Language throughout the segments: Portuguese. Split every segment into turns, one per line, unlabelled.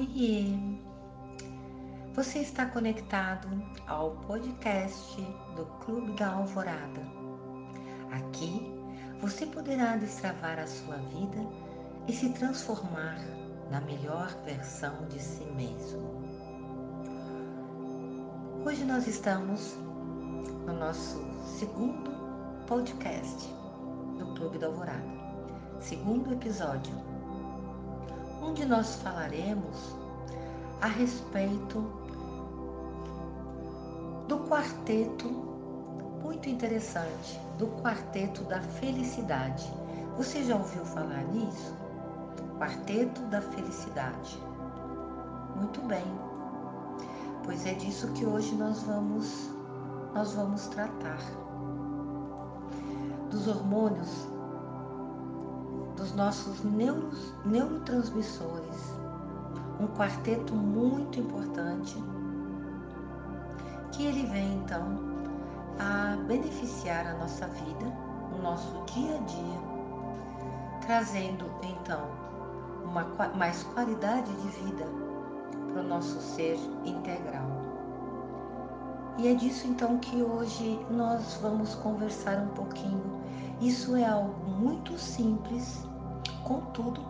Oiê! Você está conectado ao podcast do Clube da Alvorada. Aqui você poderá destravar a sua vida e se transformar na melhor versão de si mesmo. Hoje nós estamos no nosso segundo podcast do Clube da Alvorada, segundo episódio onde nós falaremos a respeito do quarteto muito interessante, do quarteto da felicidade. Você já ouviu falar nisso? Quarteto da felicidade. Muito bem. Pois é disso que hoje nós vamos nós vamos tratar. Dos hormônios dos nossos neuros, neurotransmissores, um quarteto muito importante que ele vem então a beneficiar a nossa vida, o nosso dia a dia, trazendo então uma mais qualidade de vida para o nosso ser integral. E é disso então que hoje nós vamos conversar um pouquinho. Isso é algo muito simples Contudo,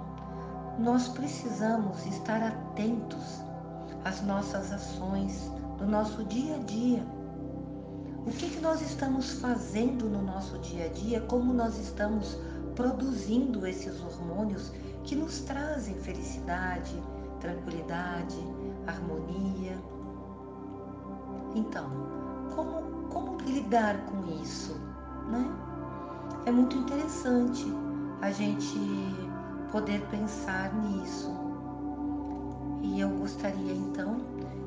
nós precisamos estar atentos às nossas ações do nosso dia a dia. O que, que nós estamos fazendo no nosso dia a dia, como nós estamos produzindo esses hormônios que nos trazem felicidade, tranquilidade, harmonia. Então, como, como lidar com isso? Né? É muito interessante a gente poder pensar nisso. E eu gostaria então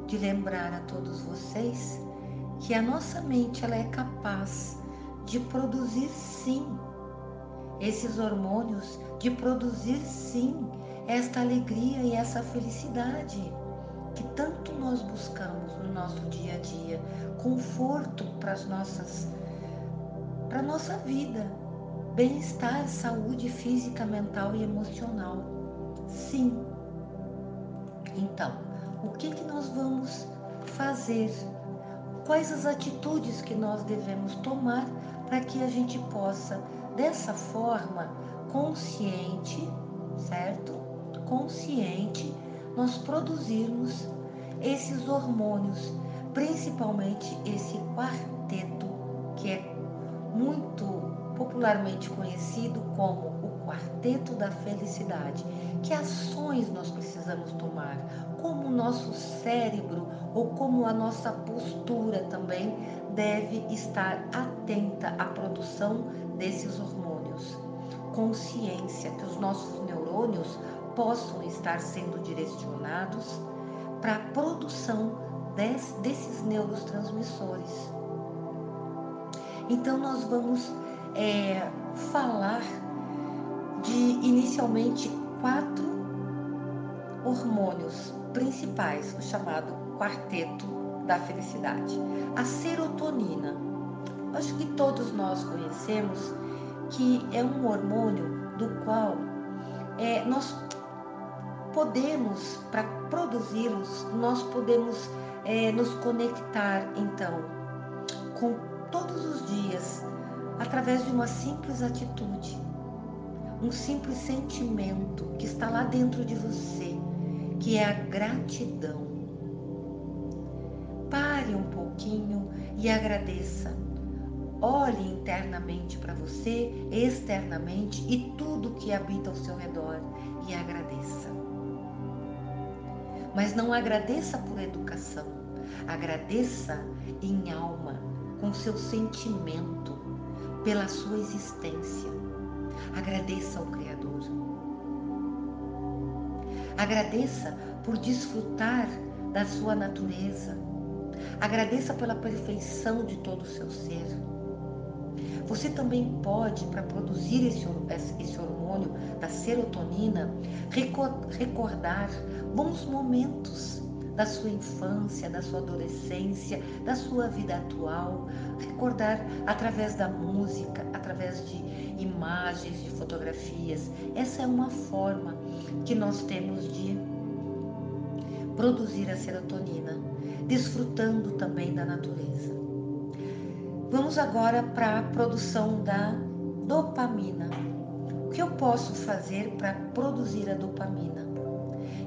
de lembrar a todos vocês que a nossa mente ela é capaz de produzir sim esses hormônios, de produzir sim esta alegria e essa felicidade que tanto nós buscamos no nosso dia a dia, conforto para as nossas para nossa vida, bem-estar, saúde física, mental e emocional. Sim. Então, o que, que nós vamos fazer? Quais as atitudes que nós devemos tomar para que a gente possa, dessa forma, consciente, certo? Consciente, nós produzirmos esses hormônios, principalmente esse quarteto que é muito popularmente conhecido como o quarteto da felicidade. Que ações nós precisamos tomar? Como o nosso cérebro ou como a nossa postura também deve estar atenta à produção desses hormônios. Consciência que os nossos neurônios possam estar sendo direcionados para a produção desses neurotransmissores. Então, nós vamos é, falar de inicialmente quatro hormônios principais, o chamado quarteto da felicidade. A serotonina. Acho que todos nós conhecemos que é um hormônio do qual é, nós podemos, para produzi-los, nós podemos é, nos conectar então com todos os dias através de uma simples atitude, um simples sentimento que está lá dentro de você, que é a gratidão. Pare um pouquinho e agradeça. Olhe internamente para você, externamente e tudo que habita ao seu redor e agradeça. Mas não agradeça por educação, agradeça em alma, com seu sentimento pela sua existência. Agradeça ao Criador. Agradeça por desfrutar da sua natureza. Agradeça pela perfeição de todo o seu ser. Você também pode, para produzir esse, esse hormônio da serotonina, recordar bons momentos da sua infância, da sua adolescência, da sua vida atual, recordar através da música, através de imagens, de fotografias. Essa é uma forma que nós temos de produzir a serotonina, desfrutando também da natureza. Vamos agora para a produção da dopamina. O que eu posso fazer para produzir a dopamina?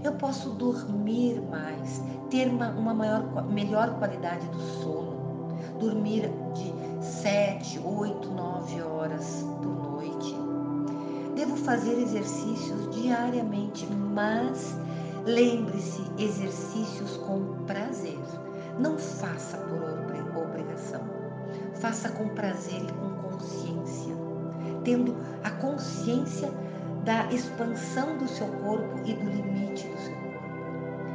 Eu posso dormir mais, ter uma, uma maior, melhor qualidade do sono, dormir de 7, 8, 9 horas por noite. Devo fazer exercícios diariamente, mas lembre-se, exercícios com prazer. Não faça por obrigação. Faça com prazer e com consciência, tendo a consciência da expansão do seu corpo e do limite do seu corpo.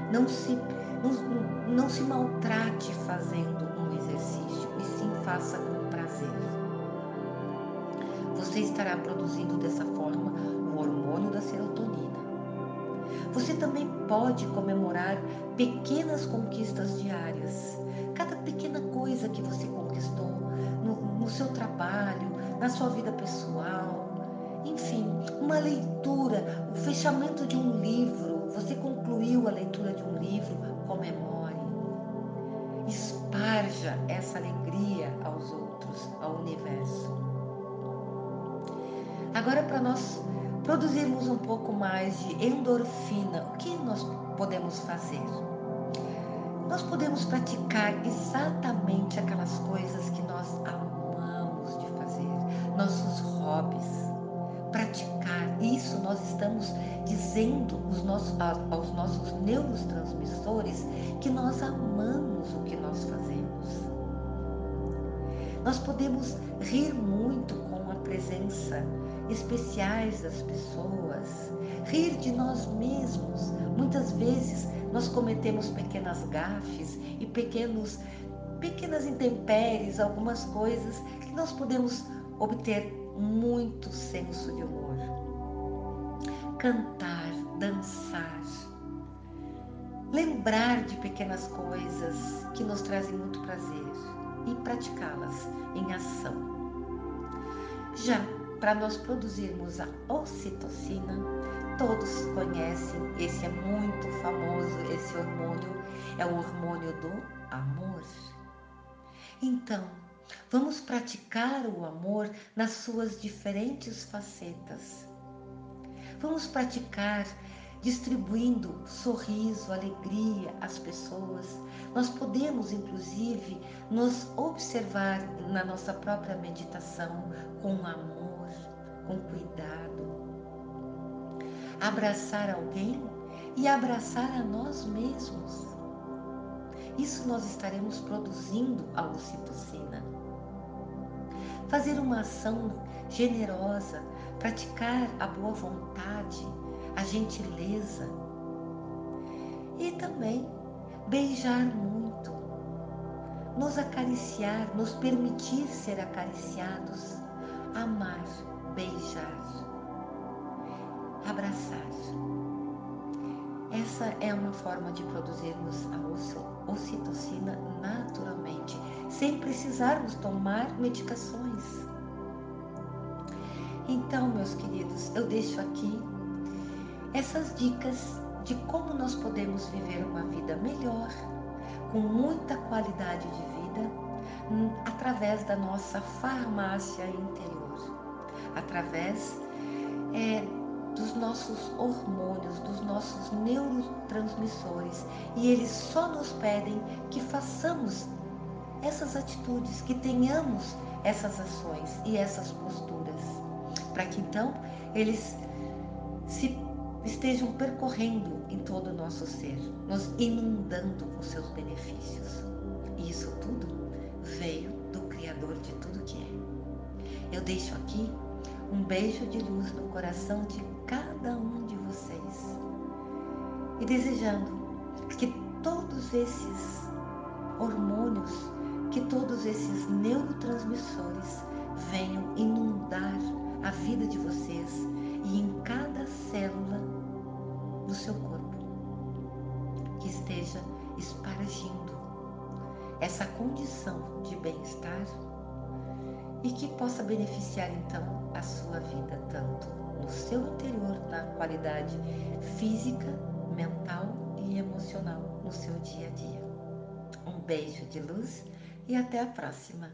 Não se, não, não se maltrate fazendo um exercício, e sim faça com prazer. Você estará produzindo dessa forma o hormônio da serotonina. Você também pode comemorar pequenas conquistas diárias. Cada pequena coisa que você conquistou no, no seu trabalho, na sua vida pessoal, enfim, uma leitura, o fechamento de um livro, você concluiu a leitura de um livro, comemore. Esparja essa alegria aos outros, ao universo. Agora, para nós produzirmos um pouco mais de endorfina, o que nós podemos fazer? Nós podemos praticar exatamente aquelas coisas que nós amamos de fazer, nossos hobbies nós estamos dizendo nossos, aos nossos neurotransmissores que nós amamos o que nós fazemos. Nós podemos rir muito com a presença especiais das pessoas, rir de nós mesmos. Muitas vezes nós cometemos pequenas gafes e pequenos pequenas intempéries, algumas coisas que nós podemos obter muito senso de humor. Cantar, dançar, lembrar de pequenas coisas que nos trazem muito prazer e praticá-las em ação. Já para nós produzirmos a ocitocina, todos conhecem, esse é muito famoso, esse hormônio é o hormônio do amor. Então, Vamos praticar o amor nas suas diferentes facetas. Vamos praticar distribuindo sorriso, alegria às pessoas. Nós podemos, inclusive, nos observar na nossa própria meditação com amor, com cuidado. Abraçar alguém e abraçar a nós mesmos. Isso nós estaremos produzindo a ocitocina fazer uma ação generosa, praticar a boa vontade, a gentileza e também beijar muito, nos acariciar, nos permitir ser acariciados, amar, beijar, abraçar. Essa é uma forma de produzirmos a ocitocina naturalmente sem precisarmos tomar medicações. Então, meus queridos, eu deixo aqui essas dicas de como nós podemos viver uma vida melhor, com muita qualidade de vida, hum, através da nossa farmácia interior, através é, dos nossos hormônios, dos nossos neurotransmissores, e eles só nos pedem que façamos essas atitudes, que tenhamos essas ações e essas posturas, para que então eles se estejam percorrendo em todo o nosso ser, nos inundando com seus benefícios. E isso tudo veio do Criador de tudo que é. Eu deixo aqui um beijo de luz no coração de cada um de vocês e desejando que todos esses hormônios que todos esses neurotransmissores venham inundar a vida de vocês e em cada célula do seu corpo que esteja espargindo essa condição de bem-estar e que possa beneficiar então a sua vida tanto no seu interior, na qualidade física, mental e emocional no seu dia a dia. Um beijo de luz e até a próxima!